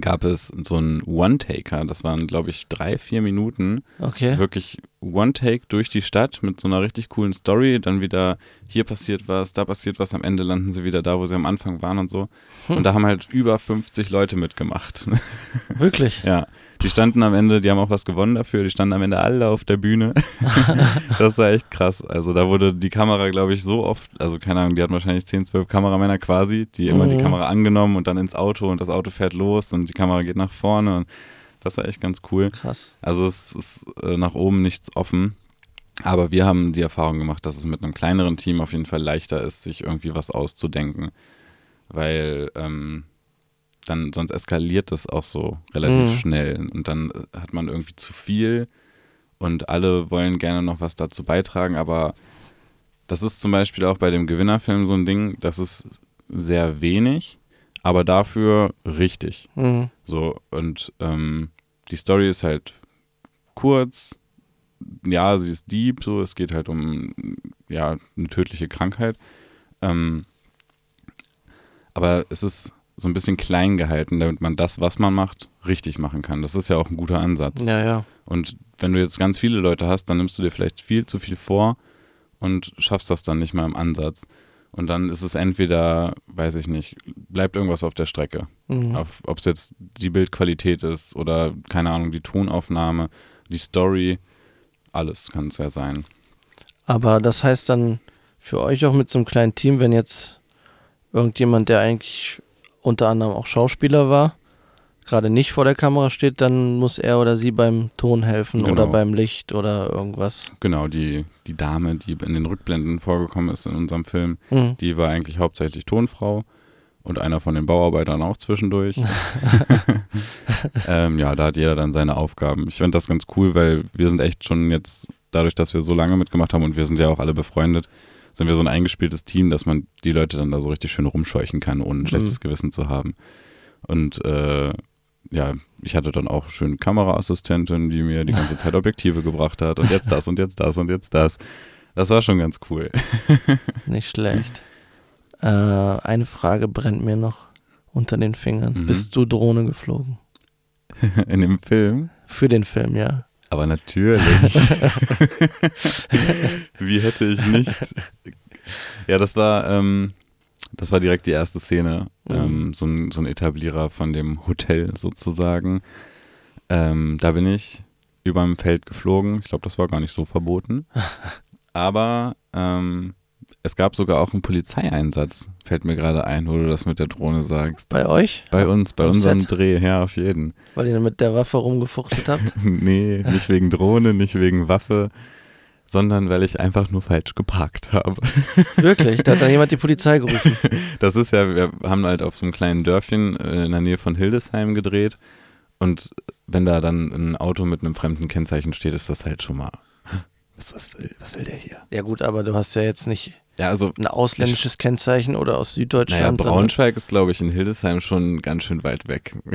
gab es so einen One-Taker, das waren glaube ich drei, vier Minuten, Okay. wirklich One-Take durch die Stadt mit so einer richtig coolen Story, dann wieder hier passiert was, da passiert was, am Ende landen sie wieder da, wo sie am Anfang waren und so. Und da haben halt über 50 Leute mitgemacht. Wirklich? ja, die standen am Ende, die haben auch was gewonnen dafür, die standen am Ende alle auf der Bühne. das war echt krass. Also da wurde die Kamera, glaube ich, so oft, also keine Ahnung, die hatten wahrscheinlich 10, 12 Kameramänner quasi, die immer die Mhm. Kamera angenommen und dann ins Auto und das Auto fährt los und die Kamera geht nach vorne und das war echt ganz cool. Krass. Also es ist äh, nach oben nichts offen. Aber wir haben die Erfahrung gemacht, dass es mit einem kleineren Team auf jeden Fall leichter ist, sich irgendwie was auszudenken. Weil ähm, dann sonst eskaliert das auch so relativ Mhm. schnell. Und dann äh, hat man irgendwie zu viel und alle wollen gerne noch was dazu beitragen. Aber das ist zum Beispiel auch bei dem Gewinnerfilm so ein Ding, das ist sehr wenig, aber dafür richtig. Mhm. So, und ähm, die Story ist halt kurz. Ja, sie ist deep, so, es geht halt um ja, eine tödliche Krankheit. Ähm, aber es ist so ein bisschen klein gehalten, damit man das, was man macht, richtig machen kann. Das ist ja auch ein guter Ansatz. Ja, ja. Und wenn du jetzt ganz viele Leute hast, dann nimmst du dir vielleicht viel zu viel vor und schaffst das dann nicht mal im Ansatz. Und dann ist es entweder, weiß ich nicht, bleibt irgendwas auf der Strecke. Mhm. Ob es jetzt die Bildqualität ist oder, keine Ahnung, die Tonaufnahme, die Story, alles kann es ja sein. Aber das heißt dann für euch auch mit so einem kleinen Team, wenn jetzt irgendjemand, der eigentlich unter anderem auch Schauspieler war, gerade nicht vor der Kamera steht, dann muss er oder sie beim Ton helfen Genau. oder beim Licht oder irgendwas. Genau, die, die Dame, die in den Rückblenden vorgekommen ist in unserem Film, Mhm. die war eigentlich hauptsächlich Tonfrau und einer von den Bauarbeitern auch zwischendurch. ähm, ja, da hat jeder dann seine Aufgaben. Ich finde das ganz cool, weil wir sind echt schon jetzt, dadurch, dass wir so lange mitgemacht haben und wir sind ja auch alle befreundet, sind wir so ein eingespieltes Team, dass man die Leute dann da so richtig schön rumscheuchen kann, ohne ein schlechtes Gewissen zu haben. Und äh, ja, ich hatte dann auch schön Kameraassistentin, die mir die ganze Zeit Objektive gebracht hat und jetzt das und jetzt das und jetzt das. Das war schon ganz cool. Nicht schlecht. Äh, eine Frage brennt mir noch unter den Fingern. Mhm. Bist du Drohne geflogen? In dem Film. Für den Film, ja. Aber natürlich. Wie hätte ich nicht? Ja, das war, ähm, das war direkt die erste Szene. Mhm. Ähm, so, ein, so ein Etablierer von dem Hotel sozusagen. Ähm, da bin ich über dem Feld geflogen. Ich glaube, das war gar nicht so verboten. Aber ähm, es gab sogar auch einen Polizeieinsatz, fällt mir gerade ein, wo du das mit der Drohne sagst. Bei euch? Bei uns, bei Am unserem Set? Dreh, ja, auf jeden. Weil ihr mit der Waffe rumgefuchtelt habt? nee, nicht wegen Drohne, nicht wegen Waffe, sondern weil ich einfach nur falsch geparkt habe. Wirklich? Da hat dann jemand die Polizei gerufen. Das ist ja, wir haben halt auf so einem kleinen Dörfchen äh, in der Nähe von Hildesheim gedreht und wenn da dann ein Auto mit einem fremden Kennzeichen steht, ist das halt schon mal, was, was, will, was will der hier? Ja gut, aber du hast ja jetzt nicht Ja, also, ein ausländisches Kennzeichen oder aus naja, Süddeutschland. sondern- Braunschweig ist, glaube ich, in Hildesheim schon ganz schön weit weg.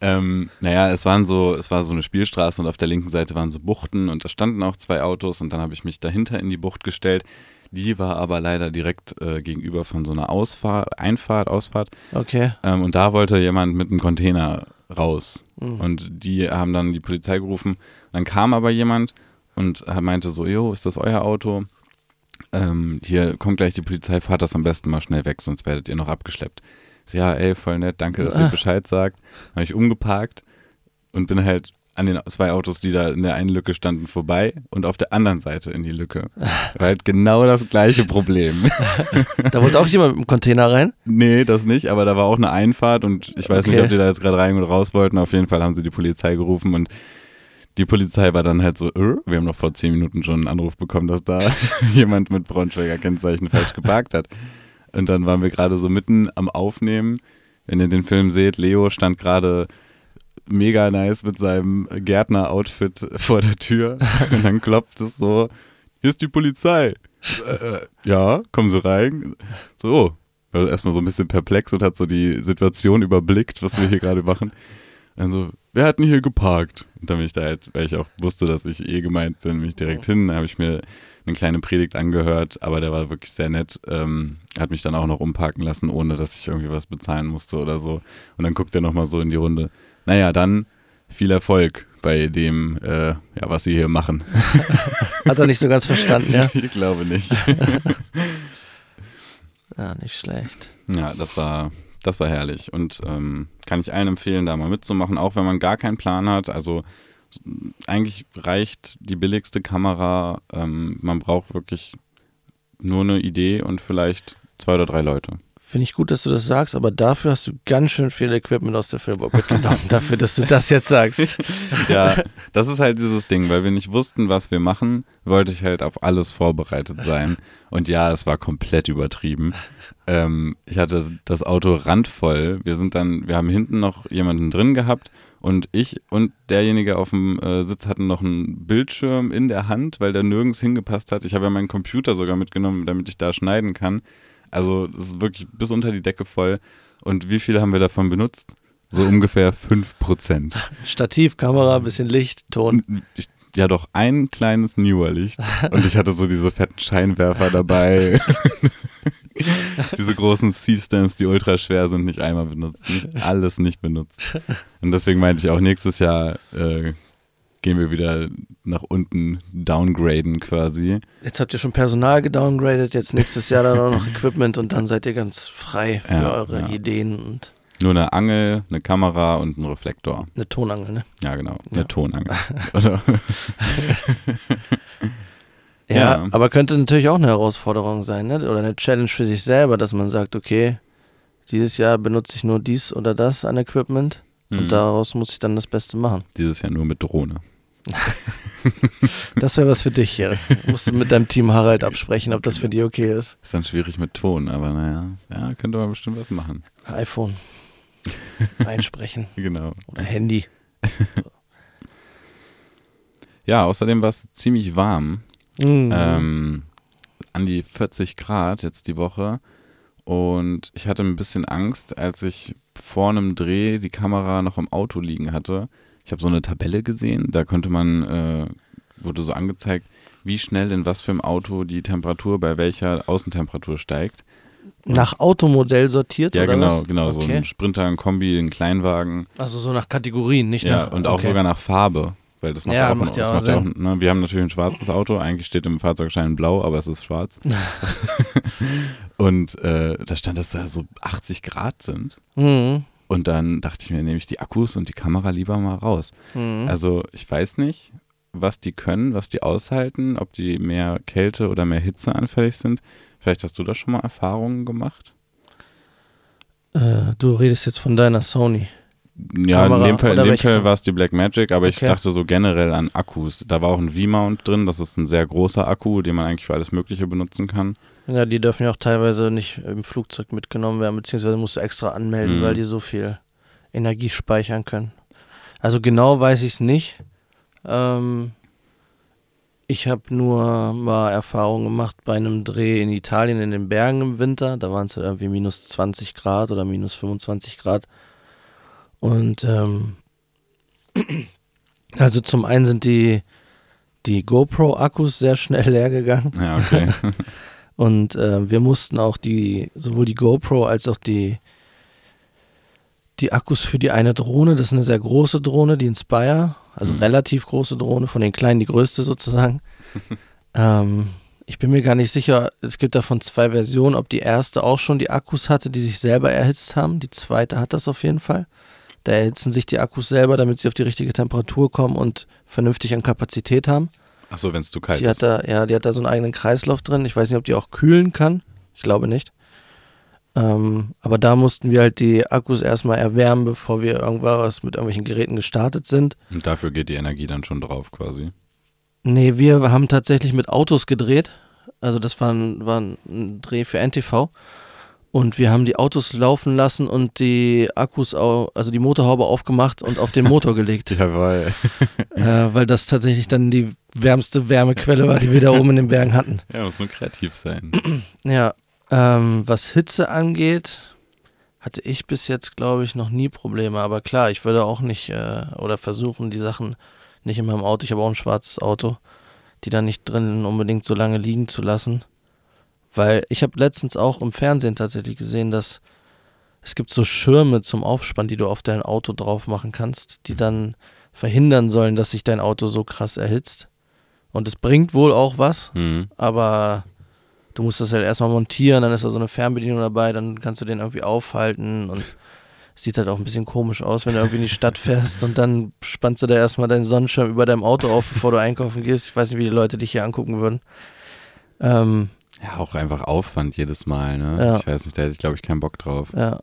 Ähm, naja, es waren so, es war so eine Spielstraße und auf der linken Seite waren so Buchten und da standen auch zwei Autos und dann habe ich mich dahinter in die Bucht gestellt. Die war aber leider direkt äh, gegenüber von so einer Ausfahrt, Einfahrt, Ausfahrt. Okay. Ähm, und da wollte jemand mit einem Container raus. Mhm. Und die haben dann die Polizei gerufen. Dann kam aber jemand und meinte so, jo, ist das euer Auto? ähm, hier kommt gleich die Polizei, fahrt das am besten mal schnell weg, sonst werdet ihr noch abgeschleppt. So, ja, ey, voll nett, danke, dass ihr Ah. Bescheid sagt. Habe ich umgeparkt und bin halt an den zwei Autos, die da in der einen Lücke standen, vorbei und auf der anderen Seite in die Lücke. War halt genau das gleiche Problem. Da wollte auch jemand mit dem Container rein. nee, das nicht, aber da war auch eine Einfahrt und ich weiß nicht, Okay. ob die da jetzt gerade rein und raus wollten. Auf jeden Fall haben sie die Polizei gerufen und die Polizei war dann halt so, äh, wir haben noch vor zehn Minuten schon einen Anruf bekommen, dass da jemand mit Braunschweiger Kennzeichen falsch geparkt hat. Und dann waren wir gerade so mitten am Aufnehmen. Wenn ihr den Film seht, Leo stand gerade mega nice mit seinem Gärtner-Outfit vor der Tür. Und dann klopft es so, hier ist die Polizei. Äh, äh, ja, kommen Sie rein. So, oh. war erstmal so ein bisschen perplex und hat so die Situation überblickt, was wir hier gerade machen. Dann so, wer hat denn hier geparkt? Und dann bin ich da halt, weil ich auch wusste, dass ich eh gemeint bin, bin ich direkt hin. Da habe ich mir eine kleine Predigt angehört, aber der war wirklich sehr nett. Ähm, hat mich dann auch noch umparken lassen, ohne dass ich irgendwie was bezahlen musste oder so. Und dann guckt er nochmal so in die Runde. Naja, dann viel Erfolg bei dem, äh, ja, was Sie hier machen. Hat er nicht so ganz verstanden, ja? ich glaube nicht. Ja, nicht schlecht. Ja, das war, das war herrlich und ähm, kann ich allen empfehlen, da mal mitzumachen, auch wenn man gar keinen Plan hat. Also eigentlich reicht die billigste Kamera. Ähm, man braucht wirklich nur eine Idee und vielleicht zwei oder drei Leute. Finde ich gut, dass du das sagst, aber dafür hast du ganz schön viel Equipment aus der Filmburg mitgenommen, dafür, dass du das jetzt sagst. Ja, das ist halt dieses Ding, weil wir nicht wussten, was wir machen, wollte ich halt auf alles vorbereitet sein. Und ja, es war komplett übertrieben. Ähm, ich hatte das- Auto randvoll. Wir sind dann, wir haben hinten noch jemanden drin gehabt und ich und derjenige auf dem äh, Sitz hatten noch einen Bildschirm in der Hand, weil der nirgends hingepasst hat. Ich habe ja meinen Computer sogar mitgenommen, damit ich da schneiden kann. Also es ist wirklich bis unter die Decke voll. Und wie viel haben wir davon benutzt? So ungefähr 5 Prozent. Stativ, Kamera, bisschen Licht, Ton. Ich, ja, doch ein kleines Newer-Licht. Und ich hatte so diese fetten Scheinwerfer dabei. diese großen C-Stands, die ultra schwer sind, nicht einmal benutzt. Nicht alles nicht benutzt. Und deswegen meinte ich auch, nächstes Jahr äh, gehen wir wieder nach unten downgraden quasi. Jetzt habt ihr schon Personal gedowngradet, jetzt nächstes Jahr dann auch noch Equipment und dann seid ihr ganz frei für Ja, eure ja. Ideen und Nur eine Angel, eine Kamera und ein Reflektor. eine Tonangel, ne? Ja, genau. Eine Ja. Tonangel. Oder? Ja, Ja. aber könnte natürlich auch eine Herausforderung sein, ne? Oder eine Challenge für sich selber, dass man sagt, okay, dieses Jahr benutze ich nur dies oder das an Equipment Mhm. und daraus muss ich dann das Beste machen. Dieses Jahr nur mit Drohne. Das wäre was für dich hier. Musst du mit deinem Team Harald absprechen, ob das für dich okay ist. Ist dann schwierig mit Ton, aber naja, ja, könnte man bestimmt was machen. iPhone einsprechen Genau. oder Handy. Ja, außerdem war es ziemlich warm. Mhm. Ähm, an die 40 Grad jetzt die Woche. Und ich hatte ein bisschen Angst, als ich vor einem Dreh die Kamera noch im Auto liegen hatte. Ich habe so eine Tabelle gesehen, da konnte man, äh, wurde so angezeigt, wie schnell in was für einem Auto die Temperatur bei welcher Außentemperatur steigt. Nach Automodell sortiert Ja, oder genau, was? genau. So Okay. ein Sprinter, ein Kombi, ein Kleinwagen. Also so nach Kategorien, nicht Ja, nach. und auch okay. sogar nach Farbe. Weil das macht Ja, ja, auch, macht ja auch macht ne? Wir haben natürlich ein schwarzes Auto, eigentlich steht im Fahrzeugschein blau, aber es ist schwarz. und äh, da stand, dass da so 80 Grad sind. Mhm. Und dann dachte ich mir, nehme ich die Akkus und die Kamera lieber mal raus. Mhm. Also ich weiß nicht, was die können, was die aushalten, ob die mehr Kälte oder mehr Hitze anfällig sind. Vielleicht hast du da schon mal Erfahrungen gemacht? Äh, du redest jetzt von deiner Sony. Ja, Kamera in dem Fall, in dem Fall war es die Black Magic, aber ich Okay. dachte so generell an Akkus. Da war auch ein V-Mount drin, das ist ein sehr großer Akku, den man eigentlich für alles Mögliche benutzen kann. Ja, die dürfen ja auch teilweise nicht im Flugzeug mitgenommen werden, beziehungsweise musst du extra anmelden, Mhm. weil die so viel Energie speichern können. Also genau weiß ich es nicht. Ähm, ich habe nur mal Erfahrungen gemacht bei einem Dreh in Italien in den Bergen im Winter. Da waren es halt irgendwie minus 20 Grad oder minus 25 Grad. Und ähm, also zum einen sind die, die GoPro-Akkus sehr schnell leer gegangen. Ja, okay. Und äh, wir mussten auch die, sowohl die GoPro als auch die, die Akkus für die eine Drohne, das ist eine sehr große Drohne, die Inspire, also Mhm. relativ große Drohne, von den kleinen die größte sozusagen. ähm, ich bin mir gar nicht sicher, es gibt davon zwei Versionen, ob die erste auch schon die Akkus hatte, die sich selber erhitzt haben. Die zweite hat das auf jeden Fall. Da erhitzen sich die Akkus selber, damit sie auf die richtige Temperatur kommen und vernünftig an Kapazität haben. Achso, wenn es zu kalt die ist. Hat da, ja, die hat da so einen eigenen Kreislauf drin. Ich weiß nicht, ob die auch kühlen kann. Ich glaube nicht. Ähm, aber da mussten wir halt die Akkus erstmal erwärmen, bevor wir irgendwas mit irgendwelchen Geräten gestartet sind. Und dafür geht die Energie dann schon drauf quasi. Nee, wir haben tatsächlich mit Autos gedreht. Also das war ein, war ein Dreh für NTV. Und wir haben die Autos laufen lassen und die Akkus, au, also die Motorhaube aufgemacht und auf den Motor gelegt. Jawohl. äh, weil das tatsächlich dann die wärmste Wärmequelle war, die wir da oben in den Bergen hatten. Ja, muss nur kreativ sein. Ja, ähm, was Hitze angeht, hatte ich bis jetzt, glaube ich, noch nie Probleme. Aber klar, ich würde auch nicht äh, oder versuchen, die Sachen nicht in meinem Auto, ich habe auch ein schwarzes Auto, die da nicht drin unbedingt so lange liegen zu lassen. Weil ich habe letztens auch im Fernsehen tatsächlich gesehen, dass es gibt so Schirme zum Aufspannen, die du auf dein Auto drauf machen kannst, die dann verhindern sollen, dass sich dein Auto so krass erhitzt. Und es bringt wohl auch was, Mhm. aber du musst das halt erstmal montieren, dann ist da so eine Fernbedienung dabei, dann kannst du den irgendwie aufhalten und es sieht halt auch ein bisschen komisch aus, wenn du irgendwie in die Stadt fährst und dann spannst du da erstmal deinen Sonnenschirm über deinem Auto auf, bevor du einkaufen gehst. Ich weiß nicht, wie die Leute dich hier angucken würden. Ähm, Ja, auch einfach Aufwand jedes Mal, ne? Ja. Ich weiß nicht, da hätte ich, glaube ich, keinen Bock drauf. Ja.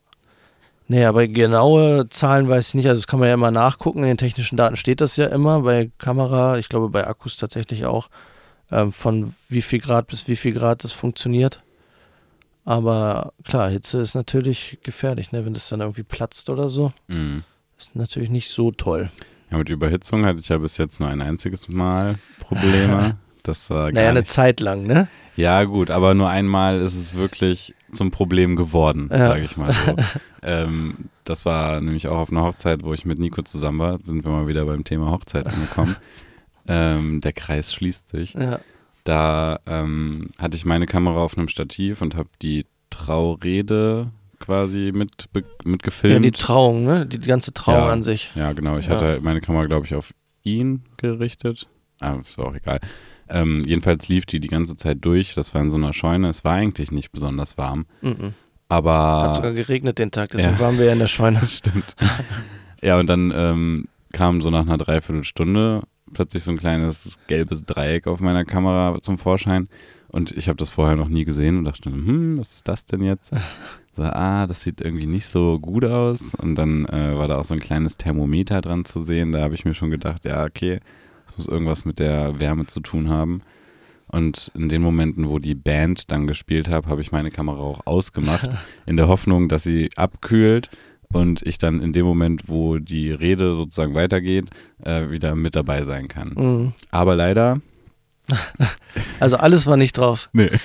Nee, aber genaue Zahlen weiß ich nicht. Also das kann man ja immer nachgucken. In den technischen Daten steht das ja immer. Bei Kamera, ich glaube bei Akkus tatsächlich auch, ähm, von wie viel Grad bis wie viel Grad das funktioniert. Aber klar, Hitze ist natürlich gefährlich, ne? wenn das dann irgendwie platzt oder so. Mhm. Ist natürlich nicht so toll. Ja, mit Überhitzung hatte ich ja bis jetzt nur ein einziges Mal Probleme. Das war Naja, eine. Zeit lang, ne? Ja, gut, aber nur einmal ist es wirklich zum Problem geworden, Ja. sage ich mal so. ähm, das war nämlich auch auf einer Hochzeit, wo ich mit Nico zusammen war. Sind wir mal wieder beim Thema Hochzeit angekommen. ähm, der Kreis schließt sich. Ja. Da ähm, hatte ich meine Kamera auf einem Stativ und habe die Traurede quasi mit, mit ja, gefilmt. die Trauung, ne? Die, die ganze Trauung Ja. an sich. Ja, genau. Ich Ja. hatte meine Kamera, glaube ich, auf ihn gerichtet. Ah, ist auch egal. Ähm, jedenfalls lief die die ganze Zeit durch. Das war in so einer Scheune. Es war eigentlich nicht besonders warm. Mhm. Aber. Hat sogar geregnet den Tag, deswegen Ja. waren wir ja in der Scheune. Stimmt. ja, und dann ähm, kam so nach einer Dreiviertelstunde plötzlich so ein kleines gelbes Dreieck auf meiner Kamera zum Vorschein. Und ich habe das vorher noch nie gesehen und dachte, hm, was ist das denn jetzt? So, ah, das sieht irgendwie nicht so gut aus. Und dann äh, war da auch so ein kleines Thermometer dran zu sehen. Da habe ich mir schon gedacht, ja, okay, muss irgendwas mit der Wärme zu tun haben. Und in den Momenten, wo die Band dann gespielt hat, habe ich meine Kamera auch ausgemacht, in der Hoffnung, dass sie abkühlt und ich dann in dem Moment, wo die Rede sozusagen weitergeht, äh, wieder mit dabei sein kann. Mhm. Aber leider, Also alles war nicht drauf. nee.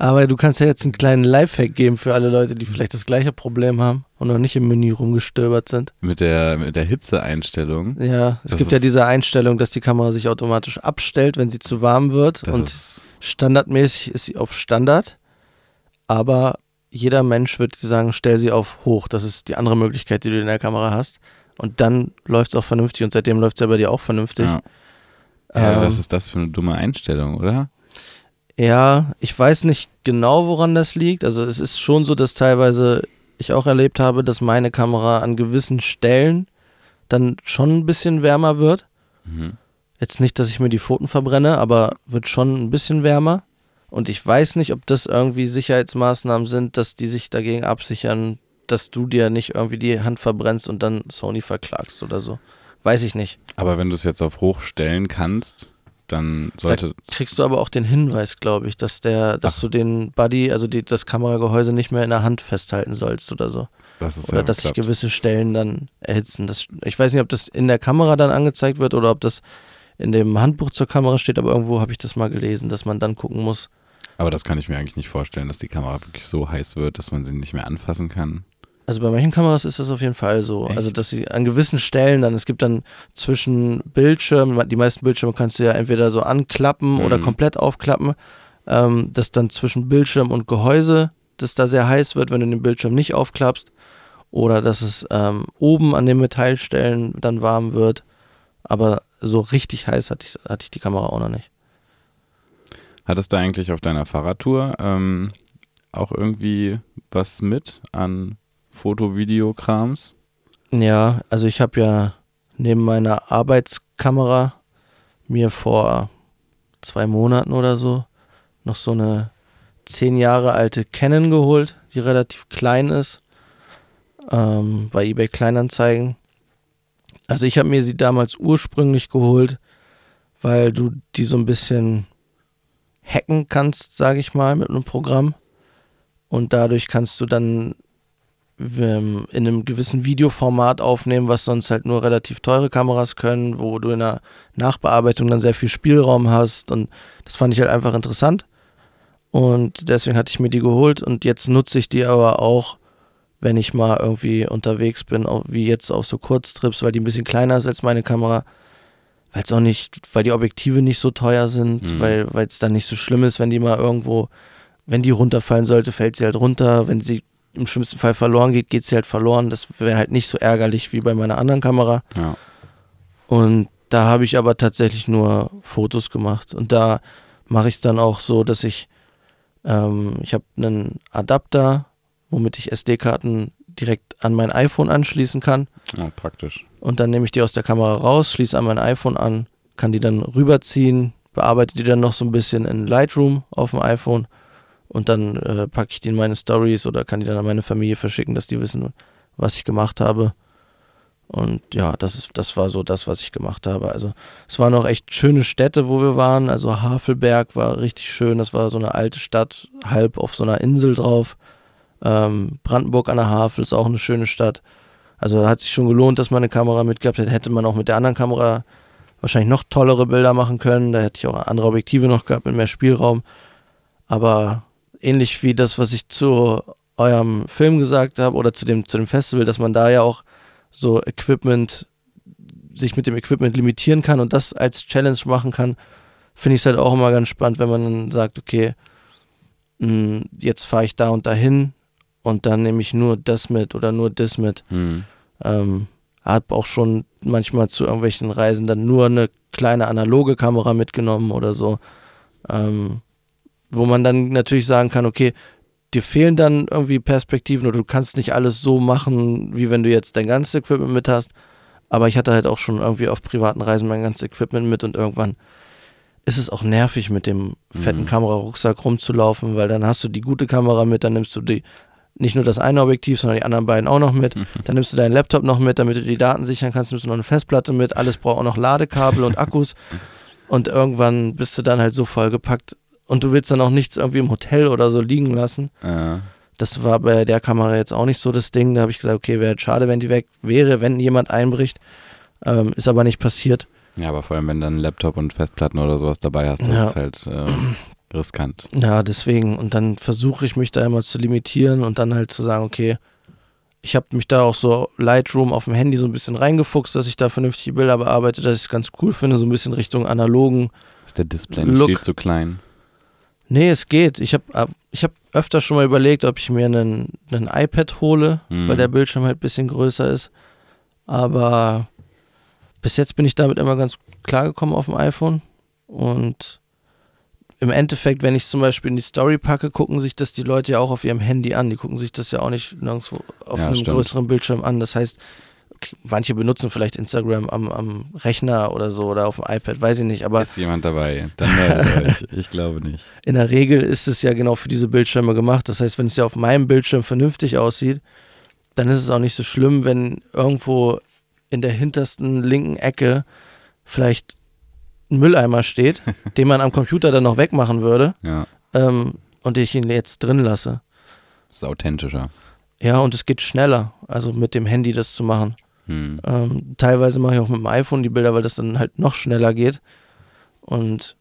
Aber du kannst ja jetzt einen kleinen Lifehack geben für alle Leute, die vielleicht das gleiche Problem haben und noch nicht im Menü rumgestöbert sind. mit der, mit der Hitzeeinstellung. Ja, es Das gibt ja diese Einstellung, dass die Kamera sich automatisch abstellt, wenn sie zu warm wird. Und standardmäßig ist sie auf Standard. Aber jeder Mensch wird sagen, stell sie auf hoch. Das ist die andere Möglichkeit, die du in der Kamera hast. Und dann läuft es auch vernünftig und seitdem läuft es ja bei dir auch vernünftig. ja. Ja, Ähm, was ist das für eine dumme Einstellung, oder? Ja, ich weiß nicht genau, woran das liegt. Also es ist schon so, dass teilweise ich auch erlebt habe, dass meine Kamera an gewissen Stellen dann schon ein bisschen wärmer wird. Mhm. Jetzt nicht, dass ich mir die Pfoten verbrenne, aber wird schon ein bisschen wärmer. Und ich weiß nicht, ob das irgendwie Sicherheitsmaßnahmen sind, dass die sich dagegen absichern, dass du dir nicht irgendwie die Hand verbrennst und dann Sony verklagst oder so. Weiß ich nicht. Aber wenn du es jetzt auf hoch stellen kannst, dann sollte. Kriegst du aber auch den Hinweis, glaube ich, dass der, dass Ach. du den Buddy, also die, das Kameragehäuse nicht mehr in der Hand festhalten sollst oder so. Das ist Oder ja dass sich gewisse Stellen dann erhitzen. Das, ich weiß nicht, ob das in der Kamera dann angezeigt wird oder ob das in dem Handbuch zur Kamera steht, aber irgendwo habe ich das mal gelesen, dass man dann gucken muss. Aber das kann ich mir eigentlich nicht vorstellen, dass die Kamera wirklich so heiß wird, dass man sie nicht mehr anfassen kann. Also bei manchen Kameras ist das auf jeden Fall so. Echt? Also dass sie an gewissen Stellen dann, es gibt dann zwischen Bildschirmen, die meisten Bildschirme kannst du ja entweder so anklappen Mhm. oder komplett aufklappen, ähm, dass dann zwischen Bildschirm und Gehäuse das da sehr heiß wird, wenn du den Bildschirm nicht aufklappst. Oder dass es ähm, oben an den Metallstellen dann warm wird. Aber so richtig heiß hatte ich, hatte ich die Kamera auch noch nicht. Hattest du eigentlich auf deiner Fahrradtour ähm, auch irgendwie was mit an Foto-Video-Krams? Ja, also ich habe ja neben meiner Arbeitskamera mir vor zwei Monaten oder so noch so eine zehn Jahre alte Canon geholt, die relativ klein ist, ähm, bei eBay Kleinanzeigen. Also ich habe mir sie damals ursprünglich geholt, weil du die so ein bisschen hacken kannst, sage ich mal, mit einem Programm. Und dadurch kannst du dann in einem gewissen Videoformat aufnehmen, was sonst halt nur relativ teure Kameras können, wo du in der Nachbearbeitung dann sehr viel Spielraum hast. Und das fand ich halt einfach interessant. Und deswegen hatte ich mir die geholt und jetzt nutze ich die aber auch, wenn ich mal irgendwie unterwegs bin, auch wie jetzt auf so Kurztrips, weil die ein bisschen kleiner ist als meine Kamera. Weil es auch nicht, weil die Objektive nicht so teuer sind, mhm. weil es dann nicht so schlimm ist, wenn die mal irgendwo, wenn die runterfallen sollte, fällt sie halt runter. Wenn sie im schlimmsten Fall verloren geht, geht sie halt verloren. Das wäre halt nicht so ärgerlich wie bei meiner anderen Kamera. Ja. Und da habe ich aber tatsächlich nur Fotos gemacht. Und da mache ich es dann auch so, dass ich ähm, ich habe einen Adapter, womit ich SD-Karten direkt an mein iPhone anschließen kann. Ja, praktisch. Und dann nehme ich die aus der Kamera raus, schließe an mein iPhone an, kann die dann rüberziehen, bearbeite die dann noch so ein bisschen in Lightroom auf dem iPhone und dann äh, packe ich die in meine Stories oder kann die dann an meine Familie verschicken, dass die wissen, was ich gemacht habe. Und ja, das ist, das war so das, was ich gemacht habe. Also es waren auch echt schöne Städte, wo wir waren. Also Havelberg war richtig schön. Das war so eine alte Stadt, halb auf so einer Insel drauf. Ähm, Brandenburg an der Havel ist auch eine schöne Stadt. Also hat sich schon gelohnt, dass man eine Kamera mitgehabt hätte. Hätte man auch mit der anderen Kamera wahrscheinlich noch tollere Bilder machen können. Da hätte ich auch andere Objektive noch gehabt mit mehr Spielraum. Aber ähnlich wie das, was ich zu eurem Film gesagt habe oder zu dem, zu dem Festival, dass man da ja auch so Equipment, sich mit dem Equipment limitieren kann und das als Challenge machen kann, finde ich es halt auch immer ganz spannend, wenn man dann sagt, okay, mh, hm, jetzt fahre ich da und dahin und dann nehme ich nur das mit oder nur das mit. Mhm. Ähm, habe auch schon manchmal zu irgendwelchen Reisen dann nur eine kleine analoge Kamera mitgenommen oder so, ähm, wo man dann natürlich sagen kann, okay, dir fehlen dann irgendwie Perspektiven oder du kannst nicht alles so machen, wie wenn du jetzt dein ganzes Equipment mit hast. Aber ich hatte halt auch schon irgendwie auf privaten Reisen mein ganzes Equipment mit und irgendwann ist es auch nervig, mit dem fetten mhm. Kamerarucksack rumzulaufen, weil dann hast du die gute Kamera mit, dann nimmst du die nicht nur das eine Objektiv, sondern die anderen beiden auch noch mit. Dann nimmst du deinen Laptop noch mit, damit du die Daten sichern kannst, nimmst du noch eine Festplatte mit, alles braucht auch noch Ladekabel und Akkus. Und irgendwann bist du dann halt so vollgepackt, und du willst dann auch nichts irgendwie im Hotel oder so liegen lassen. Ja. Das war bei der Kamera jetzt auch nicht so das Ding. Da habe ich gesagt, okay, wäre schade, wenn die weg wäre, wenn jemand einbricht. Ähm, ist aber nicht passiert. Ja, aber vor allem, wenn du einen Laptop und Festplatten oder sowas dabei hast, das ja. ist halt äh, riskant. Ja, deswegen. Und dann versuche ich mich da immer zu limitieren und dann halt zu sagen, okay, ich habe mich da auch so Lightroom auf dem Handy so ein bisschen reingefuchst, dass ich da vernünftige Bilder bearbeite, dass ich es ganz cool finde, so ein bisschen Richtung analogen. Ist der Display nicht Look. viel zu klein? Nee, es geht. Ich habe äh, ich hab öfter schon mal überlegt, ob ich mir einen, einen iPad hole, mhm. weil der Bildschirm halt ein bisschen größer ist. Aber bis jetzt bin ich damit immer ganz klar gekommen auf dem iPhone. Und im Endeffekt, wenn ich es zum Beispiel in die Story packe, gucken sich das die Leute ja auch auf ihrem Handy an. Die gucken sich das ja auch nicht nirgendwo auf ja, einem stimmt. größeren Bildschirm an. Das heißt, manche benutzen vielleicht Instagram am, am Rechner oder so oder auf dem iPad, weiß ich nicht. Aber ist jemand dabei? Dann meldet euch. Ich glaube nicht. In der Regel ist es ja genau für diese Bildschirme gemacht. Das heißt, wenn es ja auf meinem Bildschirm vernünftig aussieht, dann ist es auch nicht so schlimm, wenn irgendwo in der hintersten linken Ecke vielleicht ein Mülleimer steht, den man am Computer dann noch wegmachen würde. Ja. Ähm, und ich ihn jetzt drin lasse. Das ist authentischer. Ja, und es geht schneller, also mit dem Handy das zu machen. Hm. Ähm, teilweise mache ich auch mit dem iPhone die Bilder, weil das dann halt noch schneller geht. Und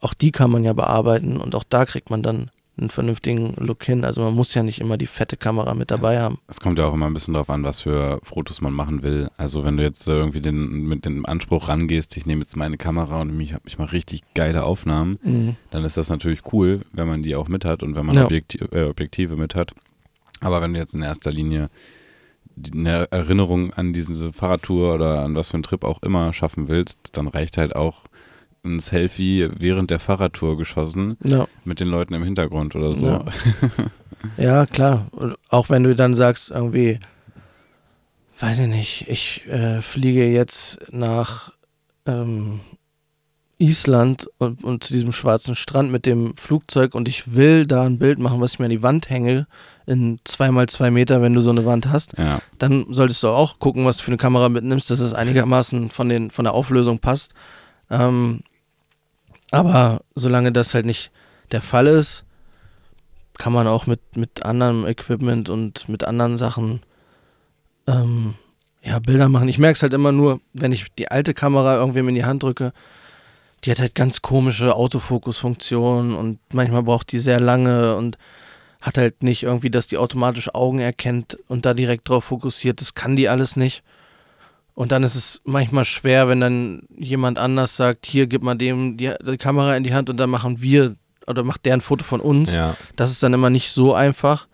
auch die kann man ja bearbeiten und auch da kriegt man dann einen vernünftigen Look hin. Also man muss ja nicht immer die fette Kamera mit dabei haben. Es kommt ja auch immer ein bisschen darauf an, was für Fotos man machen will. Also wenn du jetzt irgendwie den, mit dem Anspruch rangehst, ich nehme jetzt meine Kamera und ich, ich mache richtig geile Aufnahmen, mhm. dann ist das natürlich cool, wenn man die auch mit hat und wenn man ja. Objektiv, äh, Objektive mit hat. Aber wenn du jetzt in erster Linie eine Erinnerung an diese Fahrradtour oder an was für einen Trip auch immer schaffen willst, dann reicht halt auch ein Selfie während der Fahrradtour geschossen Ja. mit den Leuten im Hintergrund oder so. Ja. Ja, klar. Und auch wenn du dann sagst, irgendwie, weiß ich nicht, ich äh, fliege jetzt nach ähm, Island und, und zu diesem schwarzen Strand mit dem Flugzeug und ich will da ein Bild machen, was ich mir an die Wand hänge, in zweimal zwei Meter, wenn du so eine Wand hast, Ja, dann solltest du auch gucken, was du für eine Kamera mitnimmst, dass es einigermaßen von, den, von der Auflösung passt. Ähm, aber solange das halt nicht der Fall ist, kann man auch mit, mit anderem Equipment und mit anderen Sachen ähm, ja, Bilder machen. Ich merke es halt immer nur, wenn ich die alte Kamera irgendwem in die Hand drücke, die hat halt ganz komische Autofokusfunktionen und manchmal braucht die sehr lange und hat halt nicht irgendwie, dass die automatisch Augen erkennt und da direkt drauf fokussiert. Das kann die alles nicht. Und dann ist es manchmal schwer, wenn dann jemand anders sagt, hier gib mal dem die, die Kamera in die Hand und dann machen wir oder macht der ein Foto von uns. ja. Das ist dann immer nicht so einfach.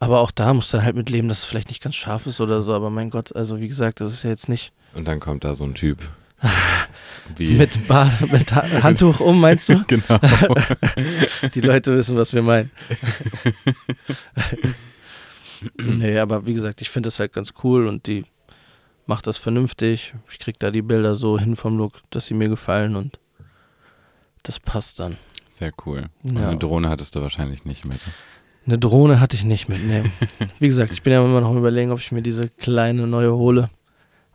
Aber auch da musst du halt mit leben, dass es vielleicht nicht ganz scharf ist oder so. Aber mein Gott, also wie gesagt, das ist ja jetzt nicht Und dann kommt da so ein Typ. Wie? mit, ba mit ha Handtuch um, meinst du? genau. Die Leute wissen, was wir meinen. nee, aber wie gesagt, ich finde das halt ganz cool und die macht das vernünftig. Ich krieg da die Bilder so hin vom Look, dass sie mir gefallen und das passt dann. Sehr cool. Ja. eine Drohne hattest du wahrscheinlich nicht mit. Eine Drohne hatte ich nicht mitnehmen. Wie gesagt, ich bin ja immer noch am überlegen, ob ich mir diese kleine neue hole.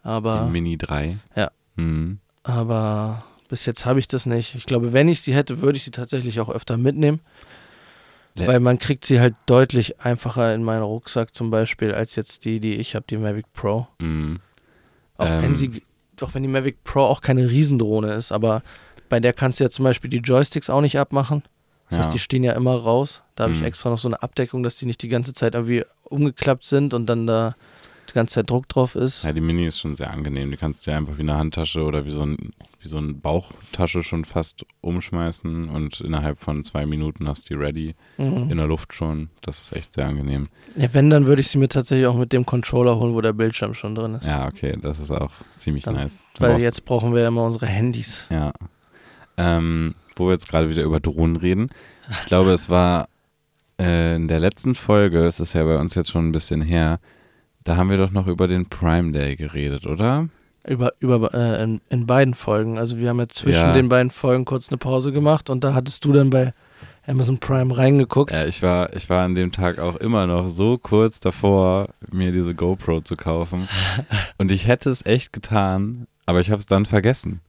Aber, Die Mini 3. Ja. Mhm. aber bis jetzt habe ich das nicht. Ich glaube, wenn ich sie hätte, würde ich sie tatsächlich auch öfter mitnehmen. Le- Weil man kriegt sie halt deutlich einfacher in meinen Rucksack zum Beispiel, als jetzt die, die ich habe, die Mavic Pro. Mhm. Auch Ähm. wenn sie, auch wenn die Mavic Pro auch keine Riesendrohne ist, aber bei der kannst du ja zum Beispiel die Joysticks auch nicht abmachen. Das heißt, Ja. die stehen ja immer raus. Da habe ich Mhm. extra noch so eine Abdeckung, dass die nicht die ganze Zeit irgendwie umgeklappt sind und dann da die ganze Zeit Druck drauf ist. Ja, die Mini ist schon sehr angenehm. Die kannst du ja einfach wie eine Handtasche oder wie so, ein, wie so eine Bauchtasche schon fast umschmeißen und innerhalb von zwei Minuten hast du die ready Mhm. in der Luft schon. Das ist echt sehr angenehm. Ja, wenn, dann würde ich sie mir tatsächlich auch mit dem Controller holen, wo der Bildschirm schon drin ist. Ja, okay, das ist auch ziemlich Dann- nice. Du Weil jetzt brauchen wir ja immer unsere Handys. Ja. Ähm, wo wir jetzt gerade wieder über Drohnen reden. Ich glaube, es war äh, in der letzten Folge, es ist ja bei uns jetzt schon ein bisschen her, da haben wir doch noch über den Prime Day geredet, oder? Über, über, äh, in, in beiden Folgen. Also wir haben ja zwischen Ja. den beiden Folgen kurz eine Pause gemacht und da hattest du dann bei Amazon Prime reingeguckt. Ja, ich war, ich war an dem Tag auch immer noch so kurz davor, mir diese GoPro zu kaufen. Und ich hätte es echt getan, aber ich habe es dann vergessen.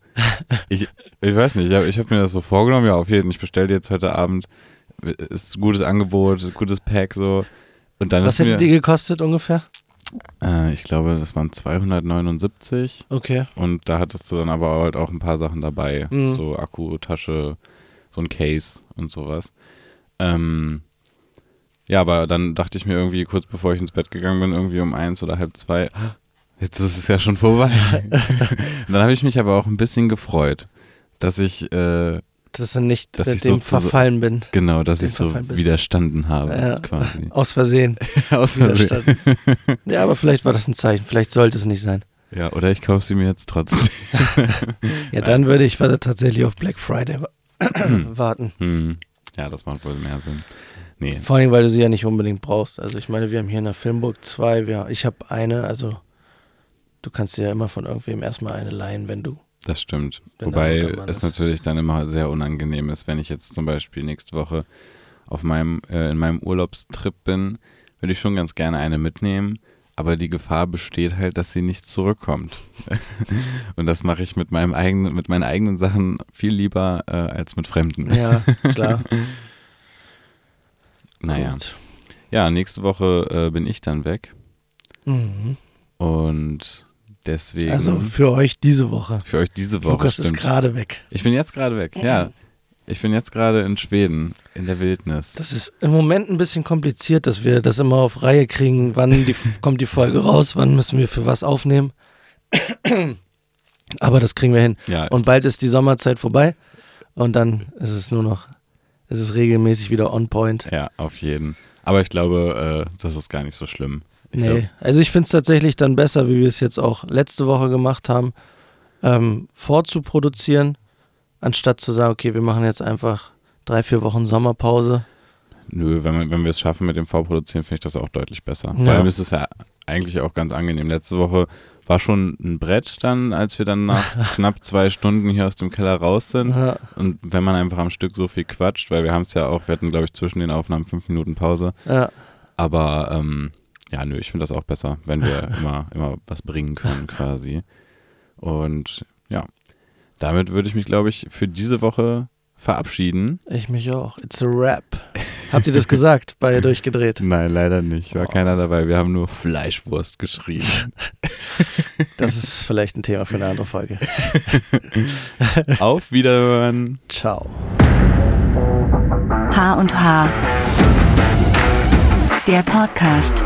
Ich, ich weiß nicht, ich habe ich hab mir das so vorgenommen, ja, auf jeden Fall, ich bestelle jetzt heute Abend, ist ein gutes Angebot, gutes Pack so. Und dann Was hätte mir, die gekostet ungefähr? Äh, ich glaube, das waren 279 Okay. und da hattest du dann aber halt auch ein paar Sachen dabei, Mhm. so Akku, Tasche, so ein Case und sowas. Ähm, ja, aber dann dachte ich mir irgendwie kurz bevor ich ins Bett gegangen bin, irgendwie um eins oder halb zwei, "Ah, jetzt ist es ja schon vorbei. dann habe ich mich aber auch ein bisschen gefreut, dass ich äh, Dass du nicht Dass äh, ich dem sozusagen- verfallen bin. genau, dass ich so bist. widerstanden habe, Ja. quasi. Aus Versehen. Aus Widerstanden. ja, aber vielleicht war das ein Zeichen. Vielleicht sollte es nicht sein. Ja, oder ich kaufe sie mir jetzt trotzdem. Ja, dann würde ich tatsächlich auf Black Friday wa- warten. Hm. Ja, das macht wohl mehr Sinn. Nee, Vor allem, weil du sie ja nicht unbedingt brauchst. Also ich meine, wir haben hier in der Filmburg zwei. Wir, ich habe eine, also du kannst dir ja immer von irgendwem erstmal eine leihen, wenn du. Das stimmt. Wenn Wobei es natürlich dann immer sehr unangenehm ist, wenn ich jetzt zum Beispiel nächste Woche auf meinem, äh, in meinem Urlaubstrip bin, würde ich schon ganz gerne eine mitnehmen. Aber die Gefahr besteht halt, dass sie nicht zurückkommt. Und das mache ich mit meinem eigenen, mit meinen eigenen Sachen viel lieber äh, als mit Fremden. Ja, klar. Naja. Gut. Ja, nächste Woche äh, bin ich dann weg. Mhm. Und deswegen Also für euch diese Woche. für euch diese Woche. Lukas ist stimmt. gerade weg. Ich bin jetzt gerade weg, ja. Ich bin jetzt gerade in Schweden, in der Wildnis. Das ist im Moment ein bisschen kompliziert, dass wir das immer auf Reihe kriegen. Wann die, kommt die Folge raus? Wann müssen wir für was aufnehmen? Aber das kriegen wir hin. ja, Und bald ist die Sommerzeit vorbei. Und dann ist es nur noch, ist es regelmäßig wieder on point. ja, auf jeden. Aber ich glaube, äh, das ist gar nicht so schlimm. Ich nee, glaub, also ich finde es tatsächlich dann besser, wie wir es jetzt auch letzte Woche gemacht haben, ähm, vorzuproduzieren Anstatt zu sagen, okay, wir machen jetzt einfach drei, vier Wochen Sommerpause. Nö, wenn, wir- wenn wir es schaffen mit dem Vorproduzieren, finde ich das auch deutlich besser. Ja. Vor allem ist es ja eigentlich auch ganz angenehm. Letzte Woche war schon ein Brett dann, als wir dann nach knapp zwei Stunden hier aus dem Keller raus sind. Ja, Und wenn man einfach am Stück so viel quatscht, weil wir haben es ja auch, wir hatten glaube ich zwischen den Aufnahmen fünf Minuten Pause. ja. Aber ähm, ja, nö, ich finde das auch besser, wenn wir immer, immer was bringen können quasi. Und ja, damit würde ich mich glaube ich für diese Woche verabschieden. Ich mich auch. It's a rap. Habt ihr das gesagt bei Durchgedreht? Nein, leider nicht. War Oh. keiner dabei. Wir haben nur Fleischwurst geschrieben. Das ist vielleicht ein Thema für eine andere Folge. Auf Wiederhören. Ciao. H und H. Der Podcast.